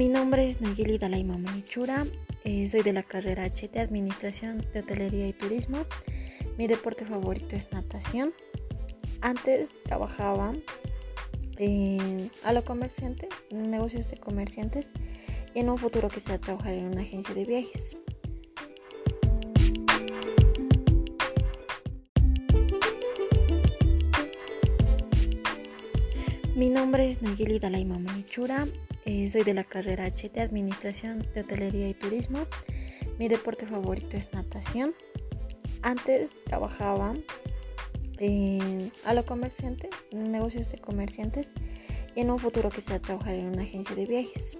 Mi nombre es Nayeli Dalaima Manichura, eh, soy de la carrera H de Administración de Hotelería y Turismo. Mi deporte favorito es natación. Antes trabajaba a lo comerciante, en negocios de comerciantes y en un futuro quisiera trabajar en una agencia de viajes. Mi nombre es Nayeli Dalaima Manichura, eh, soy de la carrera H de Administración de Hotelería y Turismo. Mi deporte favorito es natación. Antes trabajaba a lo comerciante, en negocios de comerciantes y en un futuro quisiera trabajar en una agencia de viajes.